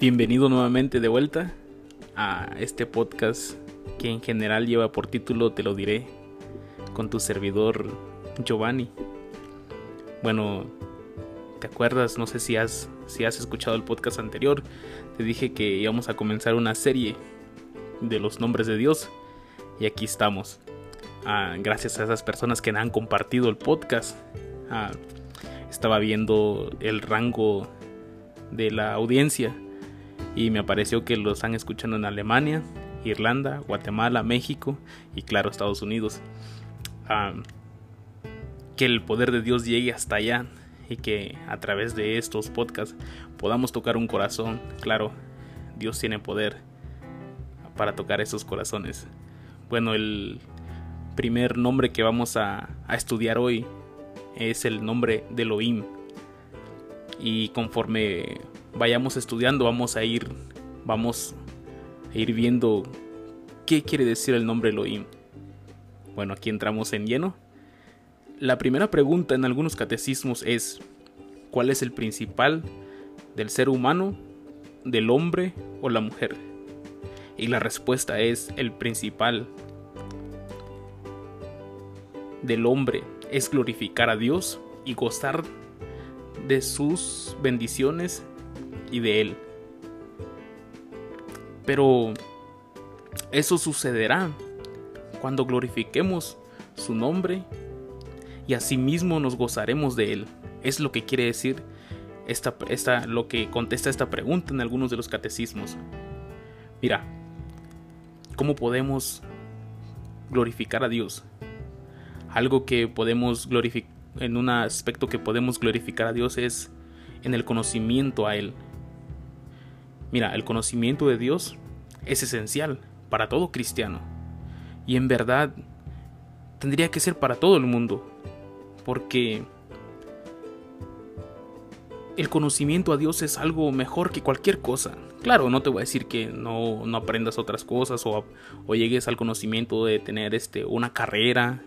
Bienvenido nuevamente de vuelta a este podcast que en general lleva por título Te lo diré con tu servidor Giovanni. Bueno, ¿te acuerdas? No sé si has, si has escuchado el podcast anterior. Te dije que íbamos a comenzar una serie de los nombres de Dios. Y aquí estamos. Ah, gracias a esas personas que han compartido el podcast. Ah, estaba viendo el rango de la audiencia y me apareció que lo están escuchando en Alemania, Irlanda, Guatemala, México y claro Estados Unidos. que el poder de Dios llegue hasta allá y que a través de estos podcasts podamos tocar un corazón. Claro, Dios tiene poder para tocar esos corazones. Bueno, el primer nombre que vamos a, a estudiar hoy es el nombre de Elohim. Y conforme vayamos estudiando, vamos a ir, vamos a ir viendo qué quiere decir el nombre Elohim. Bueno, aquí entramos en lleno. La primera pregunta en algunos catecismos es, ¿cuál es el principal del ser humano, del hombre o la mujer? Y la respuesta es, el principal del hombre es glorificar a Dios y gozar de sus bendiciones y de Él. Pero eso sucederá cuando glorifiquemos su nombre y asimismo nos gozaremos de Él. Es lo que quiere decir esta, esta, lo que contesta esta pregunta en algunos de los catecismos. Mira, ¿cómo podemos glorificar a Dios? Algo que podemos glorificar, en un aspecto que podemos glorificar a Dios es en el conocimiento a Él, Mira, el conocimiento de Dios es esencial para todo cristiano. Y en verdad tendría que ser para todo el mundo. Porque el conocimiento a Dios es algo mejor que cualquier cosa. Claro, no te voy a decir que no, no aprendas otras cosas o, o, llegues al conocimiento de tener este, una carrera,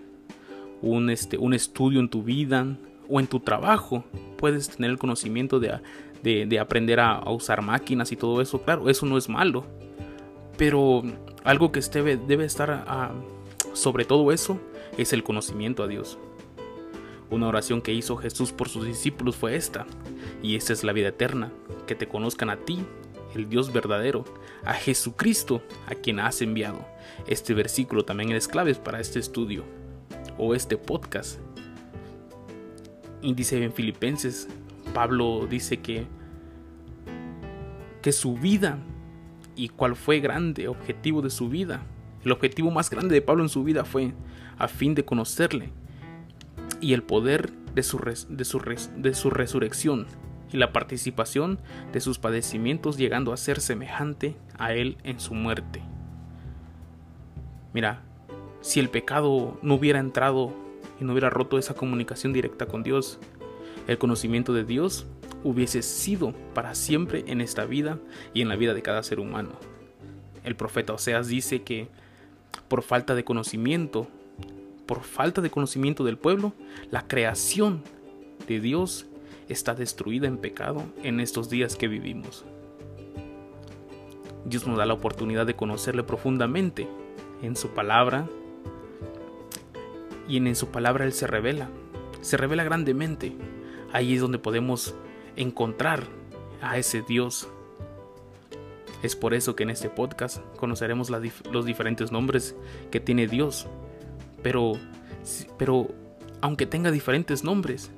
un, este, un estudio en tu vida o en tu trabajo. Puedes tener el conocimiento de, de, aprender a, usar máquinas y todo eso, claro, eso no es malo. Pero algo que debe, debe estar sobre todo eso es el conocimiento a Dios. Una oración que hizo Jesús por sus discípulos fue esta, y esta es la vida eterna, que te conozcan a ti, el Dios verdadero, a Jesucristo, a quien has enviado. Este versículo también es clave para este estudio o este podcast. Y dice en Filipenses Pablo dice que, que su vida y cuál fue grande objetivo de su vida. El objetivo más grande de Pablo en su vida fue a fin de conocerle y el poder de su, de su, de su resurrección y la participación de sus padecimientos llegando a ser semejante a él en su muerte. Mira, si el pecado no hubiera entrado y no hubiera roto esa comunicación directa con Dios, el conocimiento de Dios hubiese sido para siempre en esta vida y en la vida de cada ser humano. El profeta Oseas dice que por falta de conocimiento, por falta de conocimiento del pueblo, la creación de Dios está destruida en pecado en estos días que vivimos. Dios nos da la oportunidad de conocerle profundamente en su palabra y en su palabra Él se revela, se revela grandemente Ahí es donde podemos encontrar a ese Dios. Es por eso que en este podcast conoceremos los diferentes nombres que tiene Dios. Pero, pero aunque tenga diferentes nombres,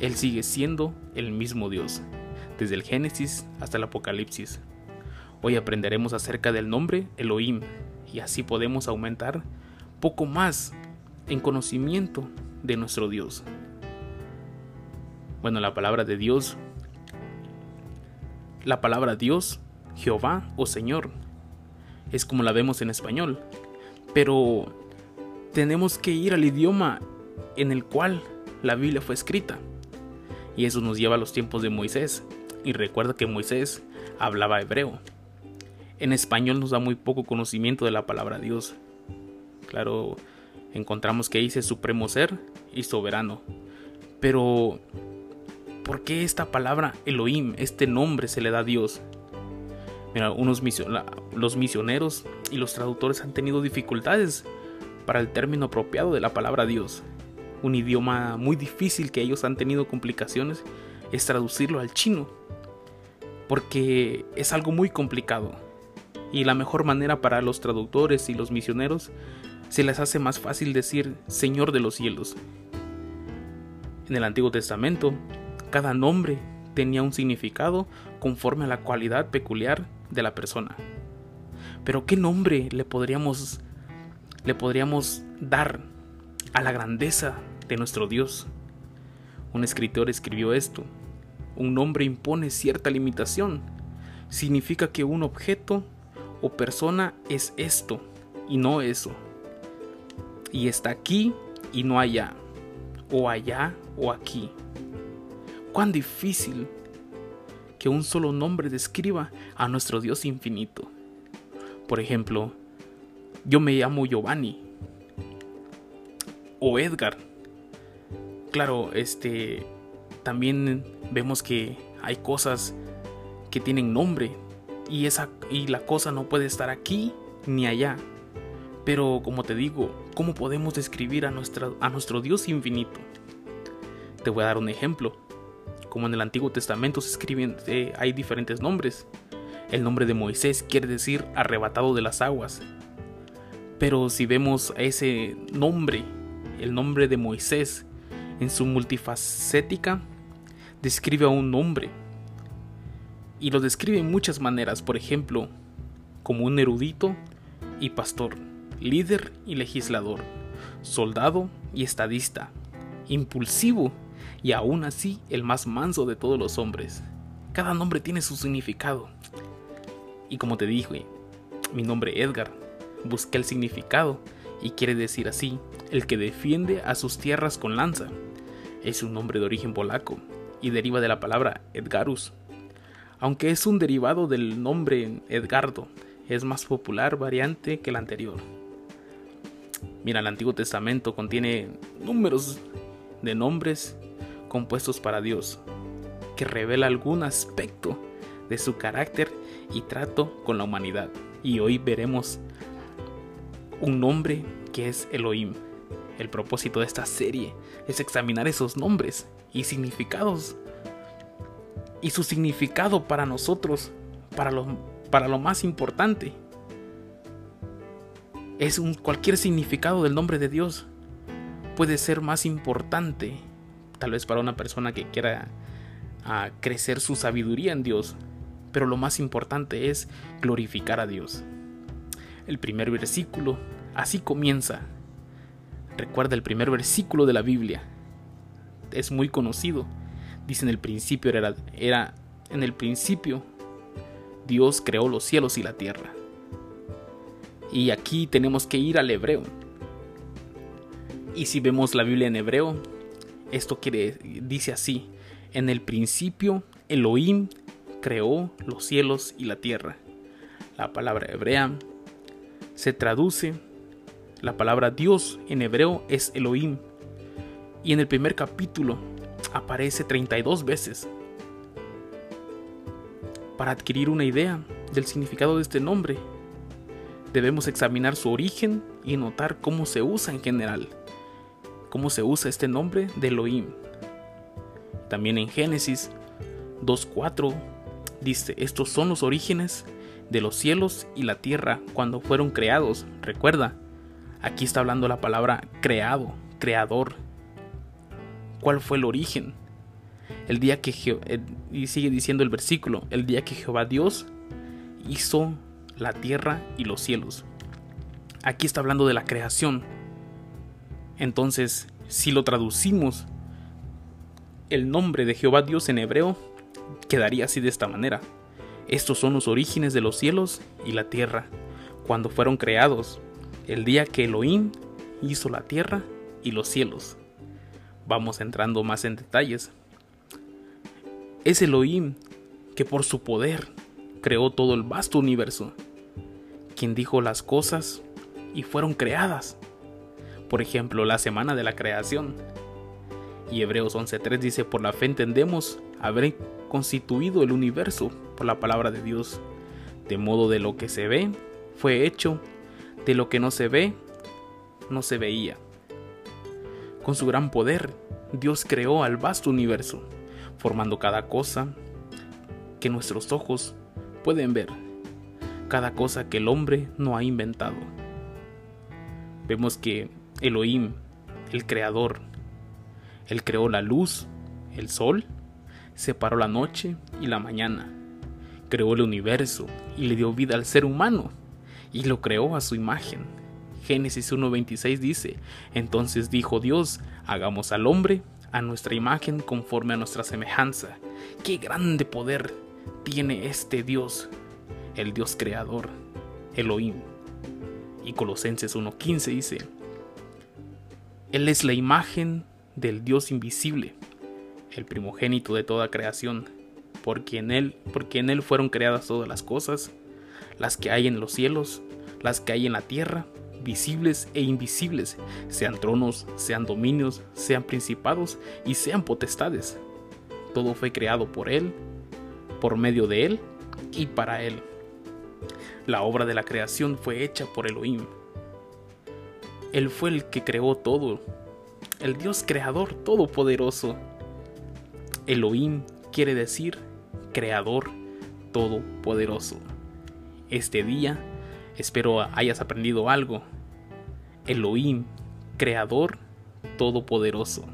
Él sigue siendo el mismo Dios, desde el Génesis hasta el Apocalipsis. Hoy aprenderemos acerca del nombre Elohim y así podemos aumentar poco más en conocimiento de nuestro Dios. Bueno, la palabra de Dios, la palabra Dios, Jehová o Señor, es como la vemos en español, pero tenemos que ir al idioma en el cual la Biblia fue escrita. Y eso nos lleva a los tiempos de Moisés. Y recuerda que Moisés hablaba hebreo. En español nos da muy poco conocimiento de la palabra Dios. Claro, encontramos que dice supremo ser y soberano. Pero ¿Por qué esta palabra Elohim, este nombre se le da a Dios? Mira, unos los misioneros y los traductores han tenido dificultades para el término apropiado de la palabra Dios. Un idioma muy difícil que ellos han tenido complicaciones es traducirlo al chino, porque es algo muy complicado. Y la mejor manera para los traductores y los misioneros se les hace más fácil decir Señor de los cielos. En el Antiguo Testamento, cada nombre tenía un significado conforme a la cualidad peculiar de la persona. Pero ¿qué nombre le podríamos le podríamos dar a la grandeza de nuestro Dios? Un escritor escribió esto. Un nombre impone cierta limitación. Significa que un objeto o persona es esto y no eso. Y está aquí y no allá. O allá o aquí. Cuán difícil que un solo nombre describa a nuestro Dios infinito. Por ejemplo, yo me llamo Giovanni o Edgar. Claro, este también vemos que hay cosas que tienen nombre y esa y la cosa no puede estar aquí ni allá. Pero como te digo, ¿cómo podemos describir a, nuestra, a nuestro Dios infinito? Te voy a dar un ejemplo como en el Antiguo Testamento se escriben, eh, hay diferentes nombres. El nombre de Moisés quiere decir arrebatado de las aguas. Pero si vemos ese nombre, el nombre de Moisés, en su multifacética, describe a un hombre. Y lo describe en muchas maneras, por ejemplo, como un erudito y pastor, líder y legislador, soldado y estadista, impulsivo y aún así el más manso de todos los hombres. Cada nombre tiene su significado. Y como te dije, mi nombre Edgar, busqué el significado y quiere decir así, el que defiende a sus tierras con lanza. Es un nombre de origen polaco y deriva de la palabra Edgarus. Aunque es un derivado del nombre Edgardo, es más popular variante que el anterior. Mira, el Antiguo Testamento contiene números de nombres compuestos para Dios, que revela algún aspecto de su carácter y trato con la humanidad. Y hoy veremos un nombre que es Elohim. El propósito de esta serie es examinar esos nombres y significados y su significado para nosotros, para lo, para lo más importante. Es un, cualquier significado del nombre de Dios puede ser más importante tal vez para una persona que quiera ah, crecer su sabiduría en Dios, pero lo más importante es glorificar a Dios. El primer versículo, así comienza. Recuerda el primer versículo de la Biblia. Es muy conocido. Dice en el principio era, era en el principio Dios creó los cielos y la tierra. Y aquí tenemos que ir al hebreo. Y si vemos la Biblia en hebreo, esto quiere, dice así, en el principio Elohim creó los cielos y la tierra. La palabra hebrea se traduce, la palabra Dios en hebreo es Elohim. Y en el primer capítulo aparece 32 veces. Para adquirir una idea del significado de este nombre, debemos examinar su origen y notar cómo se usa en general cómo se usa este nombre de Elohim. También en Génesis 2.4 dice, estos son los orígenes de los cielos y la tierra cuando fueron creados. Recuerda, aquí está hablando la palabra creado, creador. ¿Cuál fue el origen? El día que eh, y sigue diciendo el versículo, el día que Jehová Dios hizo la tierra y los cielos. Aquí está hablando de la creación, entonces, si lo traducimos, el nombre de Jehová Dios en hebreo quedaría así de esta manera. Estos son los orígenes de los cielos y la tierra, cuando fueron creados, el día que Elohim hizo la tierra y los cielos. Vamos entrando más en detalles. Es Elohim que por su poder creó todo el vasto universo, quien dijo las cosas y fueron creadas por ejemplo, la semana de la creación. Y Hebreos 11.3 dice, por la fe entendemos haber constituido el universo por la palabra de Dios, De modo de lo que se ve, fue hecho, de lo que no se ve, no se veía. Con su gran poder, Dios creó al vasto universo, formando cada cosa que nuestros ojos pueden ver, cada cosa que el hombre no ha inventado. Vemos que Elohim, el creador, él creó la luz, el sol, separó la noche y la mañana, creó el universo y le dio vida al ser humano y lo creó a su imagen. Génesis 1.26 dice, entonces dijo Dios, hagamos al hombre a nuestra imagen conforme a nuestra semejanza. Qué grande poder tiene este Dios, el Dios creador, Elohim. Y Colosenses 1.15 dice, Él es la imagen del Dios invisible, el primogénito de toda creación, porque en Él, porque en Él fueron creadas todas las cosas, las que hay en los cielos, las que hay en la tierra, visibles e invisibles, sean tronos, sean dominios, sean principados y sean potestades. Todo fue creado por Él, por medio de Él y para Él. La obra de la creación fue hecha por Elohim. Él fue el que creó todo, el Dios creador todopoderoso. Elohim quiere decir creador todopoderoso. Este día espero hayas aprendido algo. Elohim, creador todopoderoso.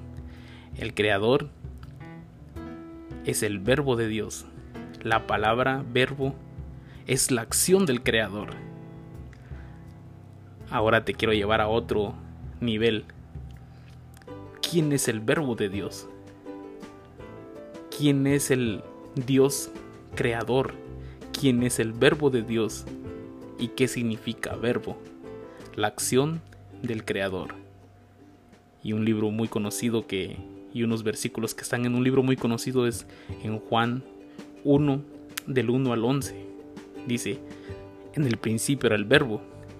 El creador es el verbo de Dios. La palabra verbo es la acción del creador. Ahora te quiero llevar a otro nivel. ¿Quién es el verbo de Dios? ¿Quién es el Dios creador? ¿Quién es el verbo de Dios? ¿Y qué significa verbo? La acción del creador. Y un libro muy conocido que y unos versículos que están en un libro muy conocido es en Juan 1 del 1 al 11. Dice, en el principio era el verbo,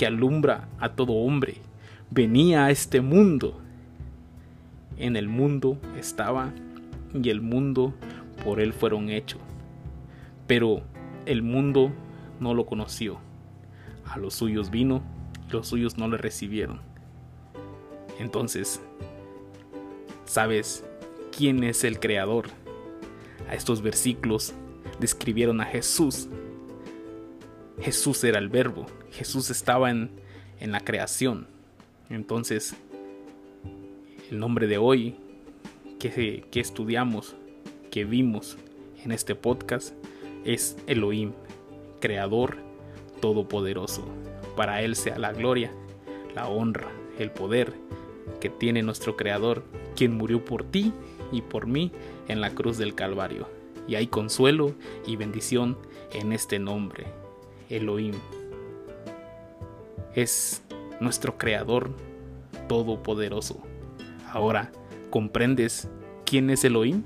que alumbra a todo hombre venía a este mundo. En el mundo estaba y el mundo por él fueron hechos. Pero el mundo no lo conoció. A los suyos vino los suyos no le recibieron. Entonces, ¿sabes quién es el creador? A estos versículos describieron a Jesús. Jesús era el verbo, Jesús estaba en, en la creación. Entonces, el nombre de hoy que, que estudiamos, que vimos en este podcast, es Elohim, Creador Todopoderoso. Para Él sea la gloria, la honra, el poder que tiene nuestro Creador, quien murió por ti y por mí en la cruz del Calvario y hay consuelo y bendición en este nombre, Elohim. Es nuestro Creador Todopoderoso. Ahora, ¿comprendes quién es Elohim?